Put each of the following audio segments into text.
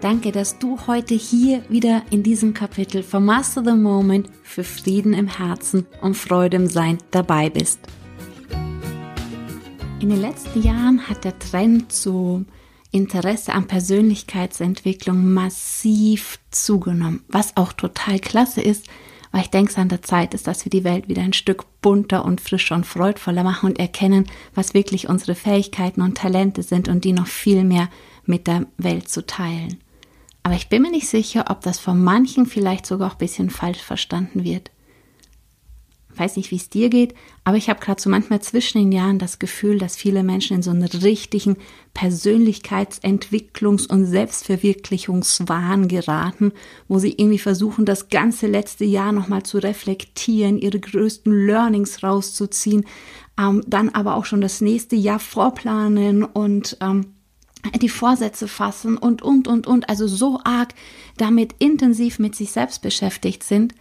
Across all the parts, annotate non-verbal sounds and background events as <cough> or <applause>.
Danke, dass du heute hier wieder in diesem Kapitel von Master the Moment für Frieden im Herzen und Freude im Sein dabei bist. In den letzten Jahren hat der Trend zu Interesse an Persönlichkeitsentwicklung massiv zugenommen, was auch total klasse ist, weil ich denke, es an der Zeit ist, dass wir die Welt wieder ein Stück bunter und frischer und freudvoller machen und erkennen, was wirklich unsere Fähigkeiten und Talente sind und die noch viel mehr mit der Welt zu teilen. Aber ich bin mir nicht sicher, ob das von manchen vielleicht sogar auch ein bisschen falsch verstanden wird. Weiß nicht, wie es dir geht, aber ich habe gerade so manchmal zwischen den Jahren das Gefühl, dass viele Menschen in so einen richtigen Persönlichkeitsentwicklungs- und Selbstverwirklichungswahn geraten, wo sie irgendwie versuchen, das ganze letzte Jahr nochmal zu reflektieren, ihre größten Learnings rauszuziehen, ähm, dann aber auch schon das nächste Jahr vorplanen und ähm, die Vorsätze fassen und, und, und, und, also so arg damit intensiv mit sich selbst beschäftigt sind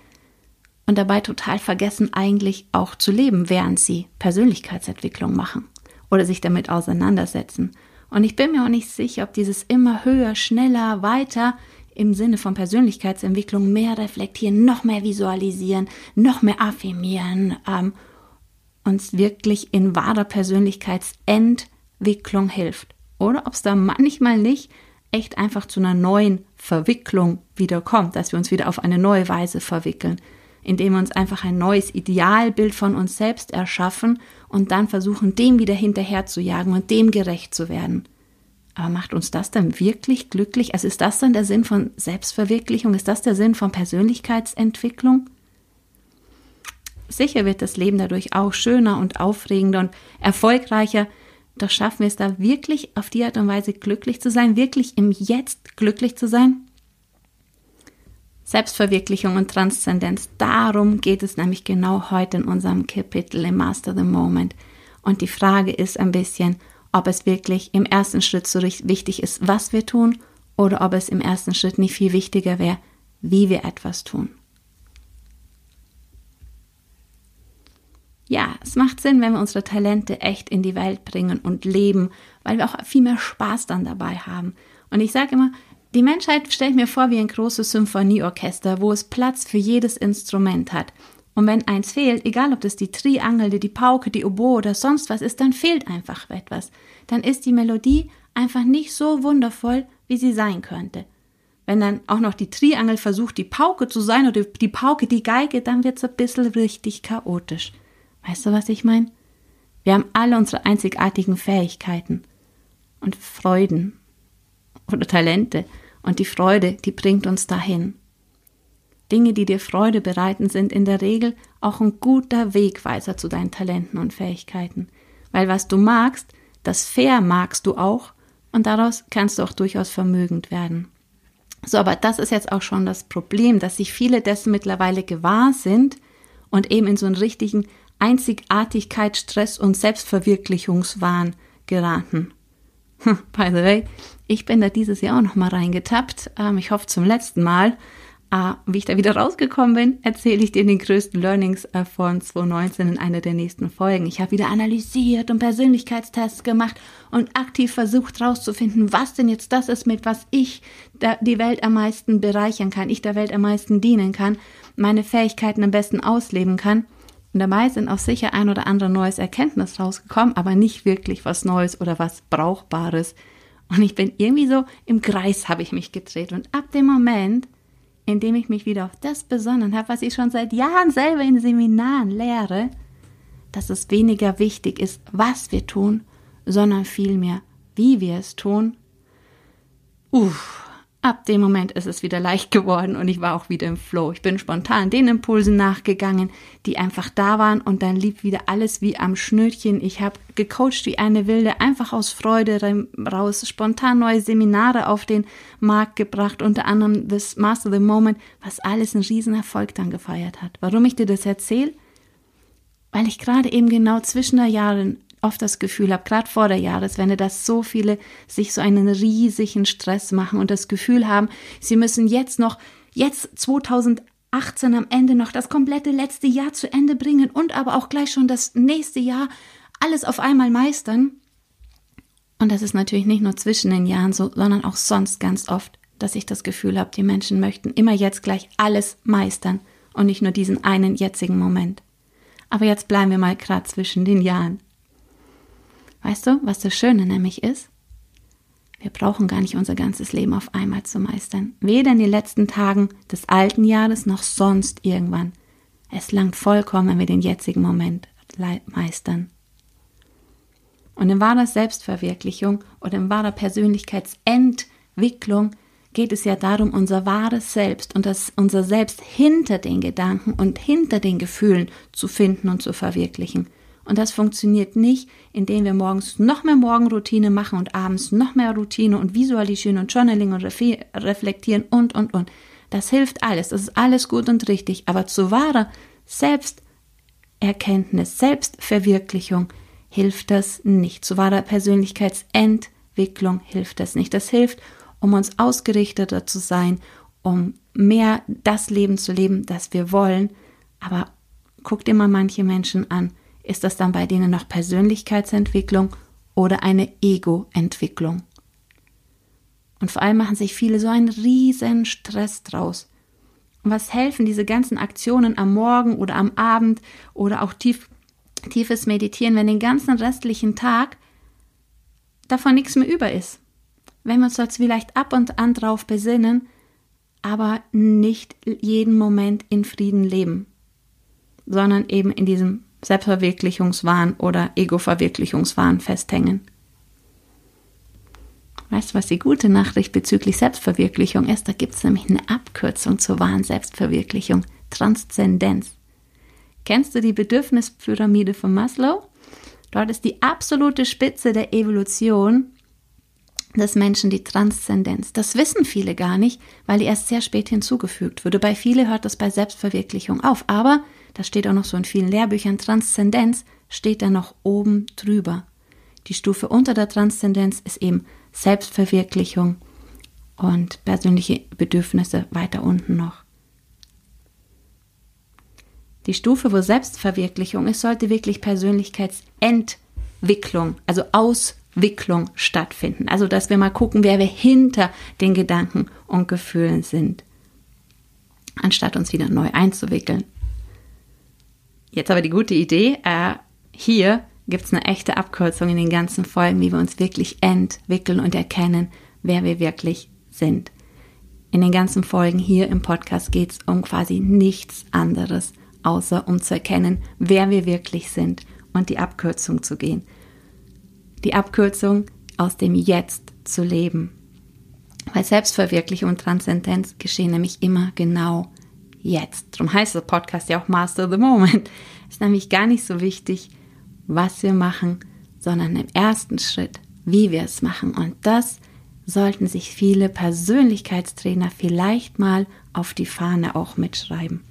und dabei total vergessen eigentlich auch zu leben, während sie Persönlichkeitsentwicklung machen oder sich damit auseinandersetzen. Und ich bin mir auch nicht sicher, ob dieses immer höher, schneller, weiter im Sinne von Persönlichkeitsentwicklung mehr reflektieren, noch mehr visualisieren, noch mehr affirmieren, ähm, uns wirklich in wahrer Persönlichkeitsentwicklung hilft oder ob es da manchmal nicht echt einfach zu einer neuen Verwicklung wieder kommt, dass wir uns wieder auf eine neue Weise verwickeln, indem wir uns einfach ein neues Idealbild von uns selbst erschaffen und dann versuchen, dem wieder hinterher zu jagen und dem gerecht zu werden. Aber macht uns das dann wirklich glücklich? Also ist das dann der Sinn von Selbstverwirklichung? Ist das der Sinn von Persönlichkeitsentwicklung? Sicher wird das Leben dadurch auch schöner und aufregender und erfolgreicher, doch schaffen wir es da wirklich auf die Art und Weise glücklich zu sein, wirklich im Jetzt glücklich zu sein? Selbstverwirklichung und Transzendenz, darum geht es nämlich genau heute in unserem Kapitel im Master the Moment. Und die Frage ist ein bisschen, ob es wirklich im ersten Schritt so wichtig ist, was wir tun, oder ob es im ersten Schritt nicht viel wichtiger wäre, wie wir etwas tun. Ja, es macht Sinn, wenn wir unsere Talente echt in die Welt bringen und leben, weil wir auch viel mehr Spaß dann dabei haben. Und ich sage immer, die Menschheit stellt mir vor wie ein großes Symphonieorchester, wo es Platz für jedes Instrument hat. Und wenn eins fehlt, egal ob das die Triangel, die Pauke, die Oboe oder sonst was ist, dann fehlt einfach etwas. Dann ist die Melodie einfach nicht so wundervoll, wie sie sein könnte. Wenn dann auch noch die Triangel versucht, die Pauke zu sein oder die Pauke die Geige, dann wird es ein bisschen richtig chaotisch. Weißt du, was ich meine? Wir haben alle unsere einzigartigen Fähigkeiten und Freuden oder Talente. Und die Freude, die bringt uns dahin. Dinge, die dir Freude bereiten, sind in der Regel auch ein guter Wegweiser zu deinen Talenten und Fähigkeiten. Weil was du magst, das Fair magst du auch und daraus kannst du auch durchaus vermögend werden. So, aber das ist jetzt auch schon das Problem, dass sich viele dessen mittlerweile gewahr sind und eben in so einen richtigen Einzigartigkeit, Stress und Selbstverwirklichungswahn geraten. Hm, by the way, ich bin da dieses Jahr auch noch mal reingetappt. Ähm, ich hoffe zum letzten Mal. Äh, wie ich da wieder rausgekommen bin, erzähle ich dir den größten Learnings äh, von 2019 in einer der nächsten Folgen. Ich habe wieder analysiert und Persönlichkeitstests gemacht und aktiv versucht herauszufinden, was denn jetzt das ist, mit was ich die Welt am meisten bereichern kann, ich der Welt am meisten dienen kann, meine Fähigkeiten am besten ausleben kann. Und dabei sind auch sicher ein oder andere neues Erkenntnis rausgekommen, aber nicht wirklich was Neues oder was Brauchbares. Und ich bin irgendwie so im Kreis habe ich mich gedreht. Und ab dem Moment, in dem ich mich wieder auf das besonnen habe, was ich schon seit Jahren selber in Seminaren lehre, dass es weniger wichtig ist, was wir tun, sondern vielmehr, wie wir es tun. Uff, Ab dem Moment ist es wieder leicht geworden und ich war auch wieder im Flow. Ich bin spontan den Impulsen nachgegangen, die einfach da waren und dann lief wieder alles wie am Schnürchen. Ich habe gecoacht wie eine Wilde, einfach aus Freude raus, spontan neue Seminare auf den Markt gebracht, unter anderem das Master the Moment, was alles einen Riesenerfolg dann gefeiert hat. Warum ich dir das erzähle? Weil ich gerade eben genau zwischen der Jahren oft das Gefühl habe, gerade vor der Jahreswende, dass so viele sich so einen riesigen Stress machen und das Gefühl haben, sie müssen jetzt noch, jetzt 2018 am Ende noch das komplette letzte Jahr zu Ende bringen und aber auch gleich schon das nächste Jahr alles auf einmal meistern. Und das ist natürlich nicht nur zwischen den Jahren so, sondern auch sonst ganz oft, dass ich das Gefühl habe, die Menschen möchten immer jetzt gleich alles meistern und nicht nur diesen einen jetzigen Moment. Aber jetzt bleiben wir mal gerade zwischen den Jahren. Weißt du, was das Schöne nämlich ist? Wir brauchen gar nicht unser ganzes Leben auf einmal zu meistern. Weder in den letzten Tagen des alten Jahres noch sonst irgendwann. Es langt vollkommen, wenn wir den jetzigen Moment meistern. Und in wahrer Selbstverwirklichung oder in wahrer Persönlichkeitsentwicklung geht es ja darum, unser wahres Selbst und das unser Selbst hinter den Gedanken und hinter den Gefühlen zu finden und zu verwirklichen. Und das funktioniert nicht, indem wir morgens noch mehr Morgenroutine machen und abends noch mehr Routine und visualisieren und Journaling und reflektieren und, und, und. Das hilft alles. Das ist alles gut und richtig. Aber zu wahrer Selbsterkenntnis, Selbstverwirklichung hilft das nicht. Zu wahrer Persönlichkeitsentwicklung hilft das nicht. Das hilft, um uns ausgerichteter zu sein, um mehr das Leben zu leben, das wir wollen. Aber guck dir mal manche Menschen an ist das dann bei denen noch Persönlichkeitsentwicklung oder eine Ego-Entwicklung? Und vor allem machen sich viele so einen riesen Stress draus. Und was helfen diese ganzen Aktionen am Morgen oder am Abend oder auch tief, tiefes Meditieren, wenn den ganzen restlichen Tag davon nichts mehr über ist? Wenn wir uns jetzt vielleicht ab und an drauf besinnen, aber nicht jeden Moment in Frieden leben, sondern eben in diesem Selbstverwirklichungswahn oder Ego-Verwirklichungswahn festhängen. Weißt du, was die gute Nachricht bezüglich Selbstverwirklichung ist? Da gibt es nämlich eine Abkürzung zur wahren Selbstverwirklichung. Transzendenz. Kennst du die Bedürfnispyramide von Maslow? Dort ist die absolute Spitze der Evolution des Menschen die Transzendenz. Das wissen viele gar nicht, weil die erst sehr spät hinzugefügt wurde. Bei vielen hört das bei Selbstverwirklichung auf. Aber das steht auch noch so in vielen Lehrbüchern, Transzendenz steht da noch oben drüber. Die Stufe unter der Transzendenz ist eben Selbstverwirklichung und persönliche Bedürfnisse weiter unten noch. Die Stufe, wo Selbstverwirklichung ist, sollte wirklich Persönlichkeitsentwicklung, also Auswicklung stattfinden. Also, dass wir mal gucken, wer wir hinter den Gedanken und Gefühlen sind, anstatt uns wieder neu einzuwickeln. Jetzt aber die gute Idee. Äh, hier gibt es eine echte Abkürzung in den ganzen Folgen, wie wir uns wirklich entwickeln und erkennen, wer wir wirklich sind. In den ganzen Folgen hier im Podcast geht es um quasi nichts anderes, außer um zu erkennen, wer wir wirklich sind und die Abkürzung zu gehen. Die Abkürzung aus dem Jetzt zu leben. Weil Selbstverwirklichung und Transzendenz geschehen nämlich immer genau jetzt. Darum heißt der Podcast ja auch Master the Moment. Ist nämlich gar nicht so wichtig, was wir machen, sondern im ersten Schritt, wie wir es machen. Und das sollten sich viele Persönlichkeitstrainer vielleicht mal auf die Fahne auch mitschreiben.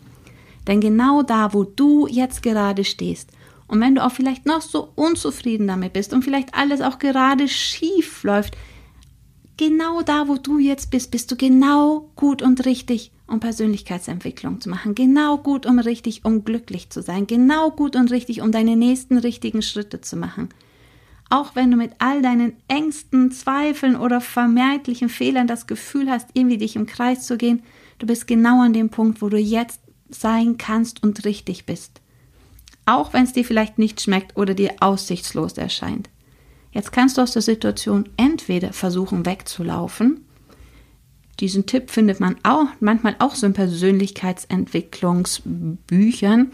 Denn genau da, wo du jetzt gerade stehst, und wenn du auch vielleicht noch so unzufrieden damit bist und vielleicht alles auch gerade schief läuft, genau da, wo du jetzt bist, bist du genau gut und richtig, um Persönlichkeitsentwicklung zu machen. Genau gut und richtig, um glücklich zu sein. Genau gut und richtig, um deine nächsten richtigen Schritte zu machen. Auch wenn du mit all deinen Ängsten, Zweifeln oder vermeintlichen Fehlern das Gefühl hast, irgendwie dich im Kreis zu gehen, du bist genau an dem Punkt, wo du jetzt sein kannst und richtig bist. Auch wenn es dir vielleicht nicht schmeckt oder dir aussichtslos erscheint. Jetzt kannst du aus der Situation entweder versuchen wegzulaufen. Diesen Tipp findet man auch manchmal auch so in Persönlichkeitsentwicklungsbüchern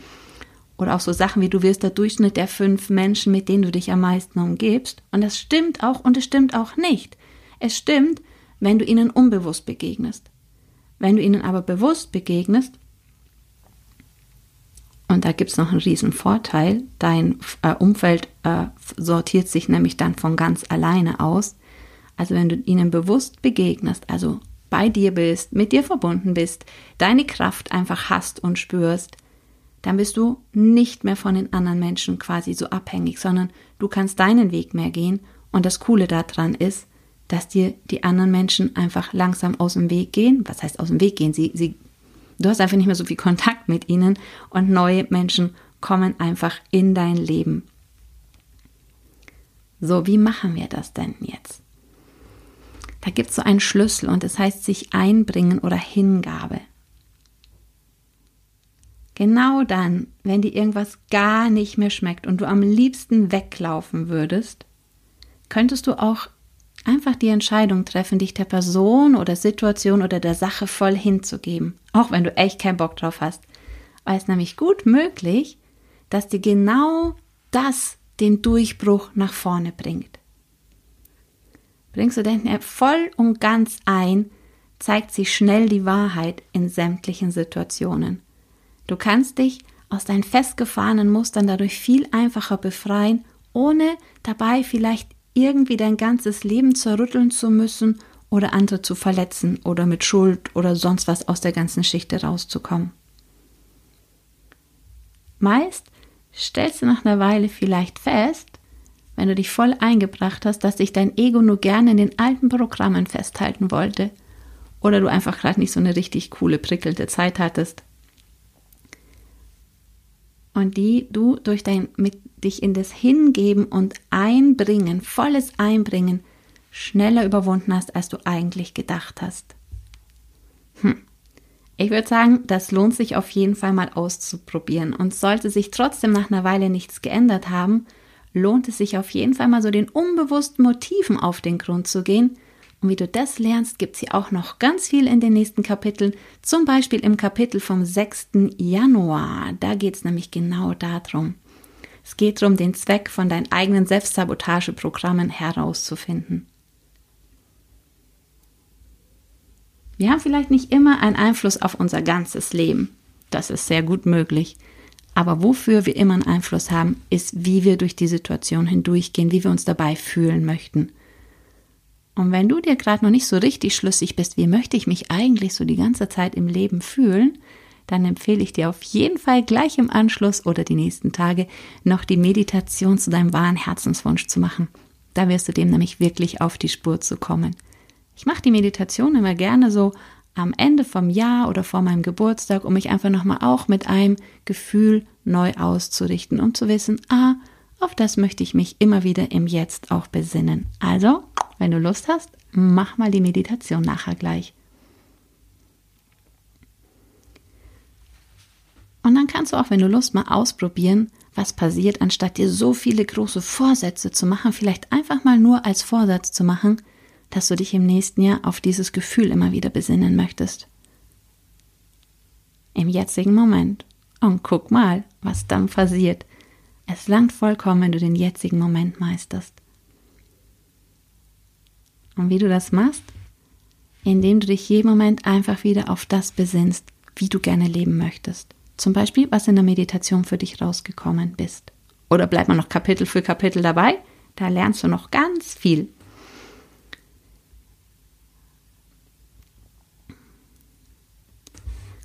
oder auch so Sachen wie du wirst der Durchschnitt der fünf Menschen, mit denen du dich am meisten umgibst. Und das stimmt auch und es stimmt auch nicht. Es stimmt, wenn du ihnen unbewusst begegnest. Wenn du ihnen aber bewusst begegnest, und da gibt es noch einen riesen Vorteil, dein äh, Umfeld äh, sortiert sich nämlich dann von ganz alleine aus. Also wenn du ihnen bewusst begegnest, also bei dir bist, mit dir verbunden bist, deine Kraft einfach hast und spürst, dann bist du nicht mehr von den anderen Menschen quasi so abhängig, sondern du kannst deinen Weg mehr gehen. Und das Coole daran ist, dass dir die anderen Menschen einfach langsam aus dem Weg gehen. Was heißt aus dem Weg gehen? Sie, sie, du hast einfach nicht mehr so viel Kontakt mit ihnen und neue Menschen kommen einfach in dein Leben. So, wie machen wir das denn jetzt? Da gibt es so einen Schlüssel und das heißt sich einbringen oder Hingabe. Genau dann, wenn dir irgendwas gar nicht mehr schmeckt und du am liebsten weglaufen würdest, könntest du auch einfach die Entscheidung treffen, dich der Person oder Situation oder der Sache voll hinzugeben, auch wenn du echt keinen Bock drauf hast. Weil es nämlich gut möglich, dass dir genau das den Durchbruch nach vorne bringt. Bringst du denn voll und ganz ein, zeigt sich schnell die Wahrheit in sämtlichen Situationen. Du kannst dich aus deinen festgefahrenen Mustern dadurch viel einfacher befreien, ohne dabei vielleicht irgendwie dein ganzes Leben zerrütteln zu müssen oder andere zu verletzen oder mit Schuld oder sonst was aus der ganzen Schichte rauszukommen. Meist stellst du nach einer Weile vielleicht fest, wenn du dich voll eingebracht hast, dass sich dein Ego nur gerne in den alten Programmen festhalten wollte oder du einfach gerade nicht so eine richtig coole, prickelnde Zeit hattest und die du durch dein mit dich in das Hingeben und Einbringen, volles Einbringen, schneller überwunden hast, als du eigentlich gedacht hast. Hm. Ich würde sagen, das lohnt sich auf jeden Fall mal auszuprobieren. Und sollte sich trotzdem nach einer Weile nichts geändert haben, lohnt es sich auf jeden Fall mal so den unbewussten Motiven auf den Grund zu gehen und wie du das lernst, gibt es hier auch noch ganz viel in den nächsten Kapiteln. Zum Beispiel im Kapitel vom 6. Januar. Da geht es nämlich genau darum. Es geht darum, den Zweck von deinen eigenen Selbstsabotageprogrammen herauszufinden. Wir haben vielleicht nicht immer einen Einfluss auf unser ganzes Leben. Das ist sehr gut möglich. Aber wofür wir immer einen Einfluss haben, ist, wie wir durch die Situation hindurchgehen, wie wir uns dabei fühlen möchten. Und wenn du dir gerade noch nicht so richtig schlüssig bist, wie möchte ich mich eigentlich so die ganze Zeit im Leben fühlen, dann empfehle ich dir auf jeden Fall gleich im Anschluss oder die nächsten Tage noch die Meditation zu deinem wahren Herzenswunsch zu machen. Da wirst du dem nämlich wirklich auf die Spur zu kommen. Ich mache die Meditation immer gerne so am Ende vom Jahr oder vor meinem Geburtstag, um mich einfach nochmal auch mit einem Gefühl neu auszurichten, um zu wissen, ah, auf das möchte ich mich immer wieder im Jetzt auch besinnen. Also, wenn du Lust hast, mach mal die Meditation nachher gleich. Und dann kannst du auch, wenn du Lust mal ausprobieren, was passiert, anstatt dir so viele große Vorsätze zu machen, vielleicht einfach mal nur als Vorsatz zu machen, dass du dich im nächsten Jahr auf dieses Gefühl immer wieder besinnen möchtest. Im jetzigen Moment. Und guck mal, was dann passiert. Es langt vollkommen, wenn du den jetzigen Moment meisterst. Und wie du das machst? Indem du dich jeden Moment einfach wieder auf das besinnst, wie du gerne leben möchtest. Zum Beispiel, was in der Meditation für dich rausgekommen bist. Oder bleib mal noch Kapitel für Kapitel dabei, da lernst du noch ganz viel.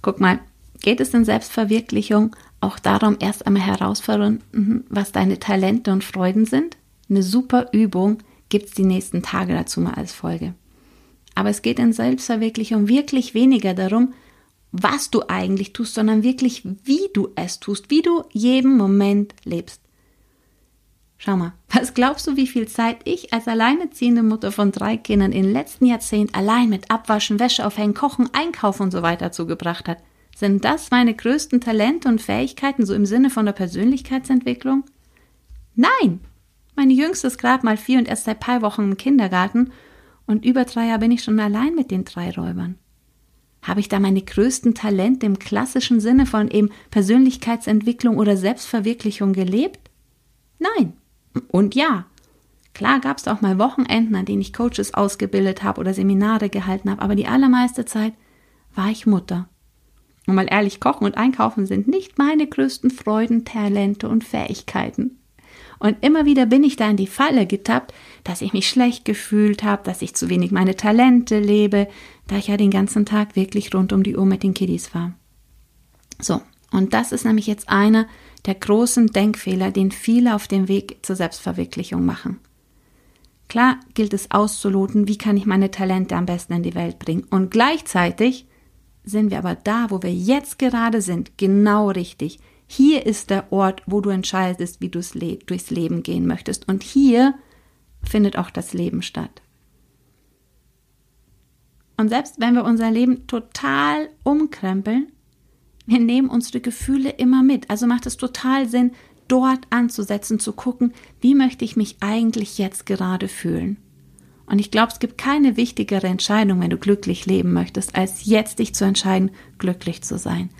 Guck mal, geht es in Selbstverwirklichung auch darum, erst einmal herausfinden, was deine Talente und Freuden sind? Eine super Übung, gibt es die nächsten Tage dazu mal als Folge. Aber es geht in Selbstverwirklichung wirklich weniger darum, was du eigentlich tust, sondern wirklich, wie du es tust, wie du jeden Moment lebst. Schau mal, <laughs> was glaubst du, wie viel Zeit ich als alleineziehende Mutter von drei Kindern im letzten Jahrzehnt allein mit Abwaschen, Wäsche aufhängen, Kochen, Einkaufen und so weiter zugebracht hat? Sind das meine größten Talente und Fähigkeiten so im Sinne von der Persönlichkeitsentwicklung? Nein, meine Jüngste ist gerade mal vier und erst seit paar Wochen im Kindergarten und über drei Jahre bin ich schon allein mit den drei Räubern. Habe ich da meine größten Talente im klassischen Sinne von eben Persönlichkeitsentwicklung oder Selbstverwirklichung gelebt? Nein. Und ja. Klar gab es auch mal Wochenenden, an denen ich Coaches ausgebildet habe oder Seminare gehalten habe, aber die allermeiste Zeit war ich Mutter. Und mal ehrlich, Kochen und Einkaufen sind nicht meine größten Freuden, Talente und Fähigkeiten. Und immer wieder bin ich da in die Falle getappt, dass ich mich schlecht gefühlt habe, dass ich zu wenig meine Talente lebe, da ich ja den ganzen Tag wirklich rund um die Uhr mit den Kiddies war. So, und das ist nämlich jetzt einer der großen Denkfehler, den viele auf dem Weg zur Selbstverwirklichung machen. Klar gilt es auszuloten, wie kann ich meine Talente am besten in die Welt bringen. Und gleichzeitig sind wir aber da, wo wir jetzt gerade sind, genau richtig. Hier ist der Ort, wo du entscheidest, wie du durchs Leben gehen möchtest. Und hier findet auch das Leben statt. Und selbst wenn wir unser Leben total umkrempeln, wir nehmen unsere Gefühle immer mit. Also macht es total Sinn, dort anzusetzen, zu gucken, wie möchte ich mich eigentlich jetzt gerade fühlen. Und ich glaube, es gibt keine wichtigere Entscheidung, wenn du glücklich leben möchtest, als jetzt dich zu entscheiden, glücklich zu sein.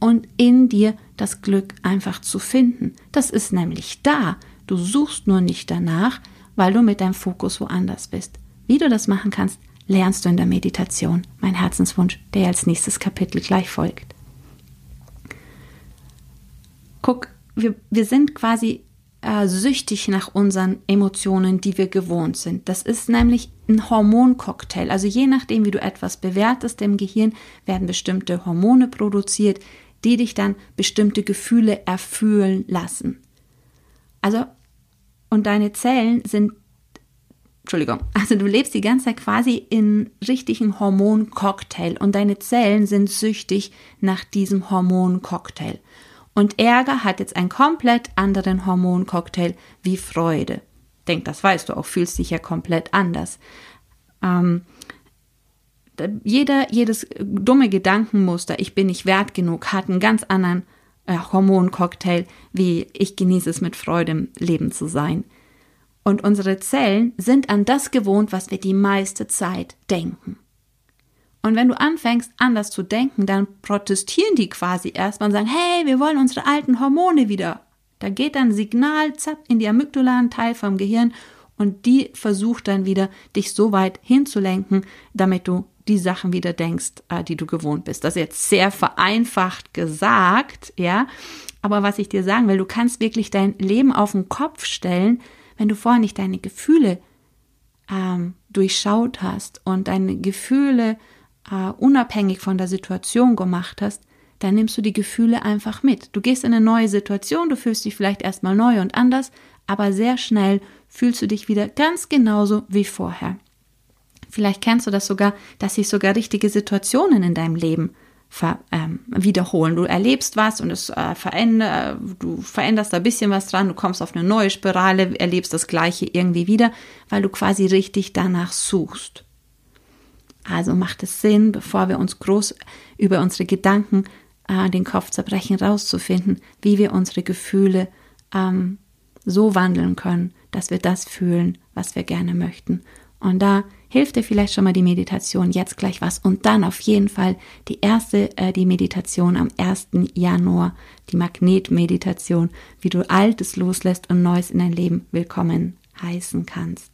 Und in dir das Glück einfach zu finden. Das ist nämlich da. Du suchst nur nicht danach, weil du mit deinem Fokus woanders bist. Wie du das machen kannst, lernst du in der Meditation. Mein Herzenswunsch, der als nächstes Kapitel gleich folgt. Guck, wir, wir sind quasi äh, süchtig nach unseren Emotionen, die wir gewohnt sind. Das ist nämlich ein Hormoncocktail. Also je nachdem, wie du etwas bewertest im Gehirn, werden bestimmte Hormone produziert, die dich dann bestimmte Gefühle erfüllen lassen. Also, und deine Zellen sind, Entschuldigung, <laughs> also du lebst die ganze Zeit quasi in richtigen Hormoncocktail und deine Zellen sind süchtig nach diesem Hormoncocktail. Und Ärger hat jetzt einen komplett anderen Hormoncocktail wie Freude. Denk, das weißt du auch, fühlst dich ja komplett anders. Ähm, jeder, jedes dumme Gedankenmuster, ich bin nicht wert genug, hat einen ganz anderen äh, Hormoncocktail, wie ich genieße es mit Freude im Leben zu sein. Und unsere Zellen sind an das gewohnt, was wir die meiste Zeit denken. Und wenn du anfängst, anders zu denken, dann protestieren die quasi erstmal und sagen, hey, wir wollen unsere alten Hormone wieder. Da geht dann ein Signal, zapp, in die Amygdala, ein Teil vom Gehirn, und die versucht dann wieder, dich so weit hinzulenken, damit du die Sachen wieder denkst, äh, die du gewohnt bist. Das ist jetzt sehr vereinfacht gesagt, ja. Aber was ich dir sagen will, du kannst wirklich dein Leben auf den Kopf stellen, wenn du vorher nicht deine Gefühle ähm, durchschaut hast und deine Gefühle äh, unabhängig von der Situation gemacht hast, dann nimmst du die Gefühle einfach mit. Du gehst in eine neue Situation, du fühlst dich vielleicht erstmal neu und anders, aber sehr schnell fühlst du dich wieder ganz genauso wie vorher. Vielleicht kennst du das sogar, dass sich sogar richtige Situationen in deinem Leben ähm, wiederholen. Du erlebst was und es äh, veränder, du veränderst da ein bisschen was dran, du kommst auf eine neue Spirale, erlebst das Gleiche irgendwie wieder, weil du quasi richtig danach suchst. Also macht es Sinn, bevor wir uns groß über unsere Gedanken äh, den Kopf zerbrechen, rauszufinden, wie wir unsere Gefühle ähm, so wandeln können, dass wir das fühlen, was wir gerne möchten. Und da hilft dir vielleicht schon mal die Meditation jetzt gleich was und dann auf jeden Fall die erste, äh, die Meditation am 1. Januar, die Magnetmeditation, wie du Altes loslässt und Neues in dein Leben willkommen heißen kannst.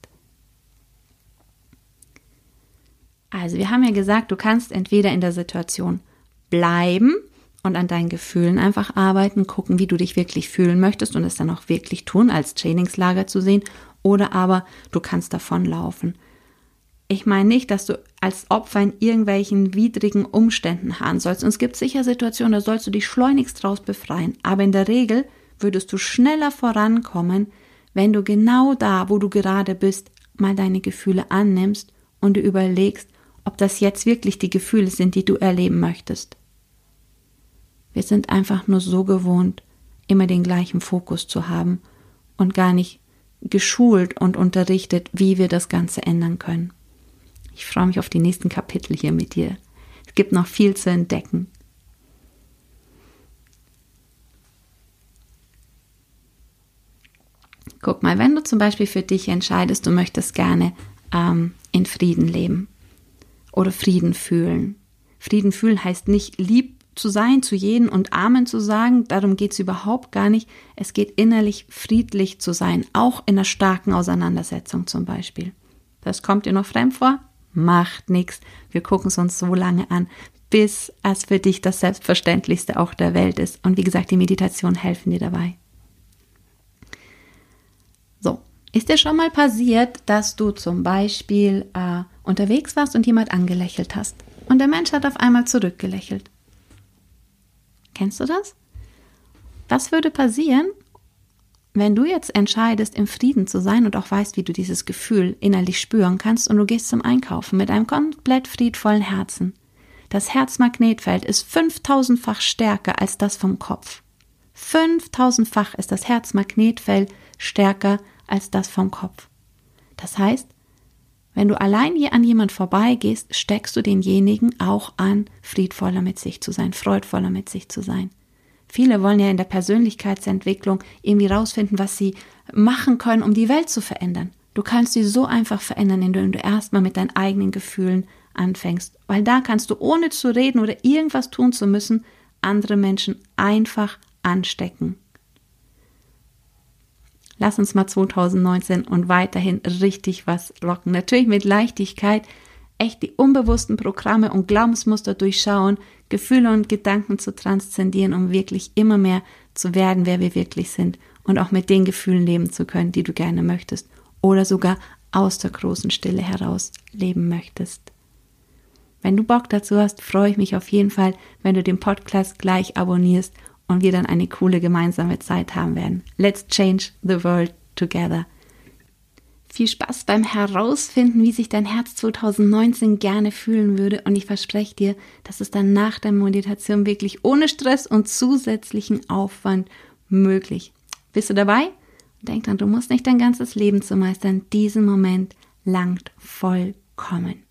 Also wir haben ja gesagt, du kannst entweder in der Situation bleiben und an deinen Gefühlen einfach arbeiten, gucken, wie du dich wirklich fühlen möchtest und es dann auch wirklich tun, als Trainingslager zu sehen, oder aber du kannst davonlaufen. Ich meine nicht, dass du als Opfer in irgendwelchen widrigen Umständen haben sollst. Und es gibt sicher Situationen, da sollst du dich schleunigst draus befreien. Aber in der Regel würdest du schneller vorankommen, wenn du genau da, wo du gerade bist, mal deine Gefühle annimmst und du überlegst, ob das jetzt wirklich die Gefühle sind, die du erleben möchtest. Wir sind einfach nur so gewohnt, immer den gleichen Fokus zu haben und gar nicht geschult und unterrichtet, wie wir das Ganze ändern können. Ich freue mich auf die nächsten Kapitel hier mit dir. Es gibt noch viel zu entdecken. Guck mal, wenn du zum Beispiel für dich entscheidest, du möchtest gerne ähm, in Frieden leben, oder Frieden fühlen. Frieden fühlen heißt nicht lieb zu sein, zu jedem und Amen zu sagen. Darum geht es überhaupt gar nicht. Es geht innerlich friedlich zu sein, auch in einer starken Auseinandersetzung zum Beispiel. Das kommt dir noch fremd vor? Macht nichts. Wir gucken es uns so lange an, bis es für dich das Selbstverständlichste auch der Welt ist. Und wie gesagt, die Meditation helfen dir dabei. So, ist dir schon mal passiert, dass du zum Beispiel äh, unterwegs warst und jemand angelächelt hast? Und der Mensch hat auf einmal zurückgelächelt. Kennst du das? Was würde passieren, wenn du jetzt entscheidest, im Frieden zu sein und auch weißt, wie du dieses Gefühl innerlich spüren kannst und du gehst zum Einkaufen mit einem komplett friedvollen Herzen? Das Herzmagnetfeld ist 5000-fach stärker als das vom Kopf. 5000-fach ist das Herzmagnetfeld stärker als das vom Kopf. Das heißt, wenn du allein hier an jemand vorbeigehst, steckst du denjenigen auch an, friedvoller mit sich zu sein, freudvoller mit sich zu sein. Viele wollen ja in der Persönlichkeitsentwicklung irgendwie rausfinden, was sie machen können, um die Welt zu verändern. Du kannst sie so einfach verändern, indem du erstmal mit deinen eigenen Gefühlen anfängst, weil da kannst du ohne zu reden oder irgendwas tun zu müssen, andere Menschen einfach anstecken. Lass uns mal 2019 und weiterhin richtig was rocken. Natürlich mit Leichtigkeit, echt die unbewussten Programme und Glaubensmuster durchschauen, Gefühle und Gedanken zu transzendieren, um wirklich immer mehr zu werden, wer wir wirklich sind und auch mit den Gefühlen leben zu können, die du gerne möchtest oder sogar aus der großen Stille heraus leben möchtest. Wenn du Bock dazu hast, freue ich mich auf jeden Fall, wenn du den Podcast gleich abonnierst und wir dann eine coole gemeinsame Zeit haben werden. Let's change the world together. Viel Spaß beim Herausfinden, wie sich dein Herz 2019 gerne fühlen würde und ich verspreche dir, dass es dann nach der Meditation wirklich ohne Stress und zusätzlichen Aufwand möglich. Bist du dabei? Denk dran, du musst nicht dein ganzes Leben zu meistern. Diesen Moment langt vollkommen.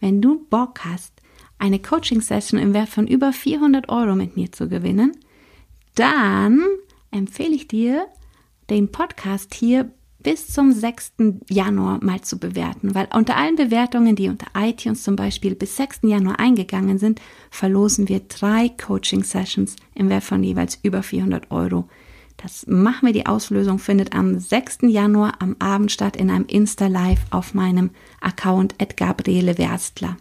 Wenn du Bock hast, eine Coaching-Session im Wert von über 400 Euro mit mir zu gewinnen, dann empfehle ich dir, den Podcast hier bis zum 6. Januar mal zu bewerten, weil unter allen Bewertungen, die unter iTunes zum Beispiel bis 6. Januar eingegangen sind, verlosen wir drei Coaching-Sessions im Wert von jeweils über 400 Euro. Das machen wir, die Auslösung findet am 6. Januar am Abend statt in einem Insta-Live auf meinem Account at Gabriele Werstler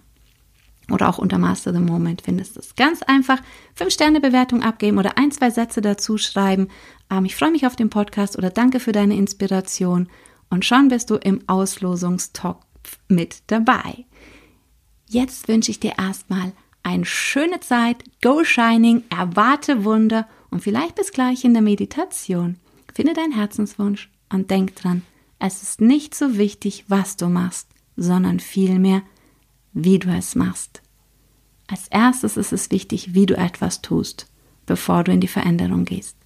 oder auch unter Master the Moment findest du es. Ganz einfach 5-Sterne-Bewertung abgeben oder ein, zwei Sätze dazu schreiben. Ähm, ich freue mich auf den Podcast oder danke für deine Inspiration und schon bist du im Auslosungstopf mit dabei. Jetzt wünsche ich dir erstmal eine schöne Zeit, go shining, erwarte Wunder und vielleicht bis gleich in der Meditation. Finde deinen Herzenswunsch und denk dran, es ist nicht so wichtig, was du machst, sondern vielmehr, wie du es machst. Als erstes ist es wichtig, wie du etwas tust, bevor du in die Veränderung gehst.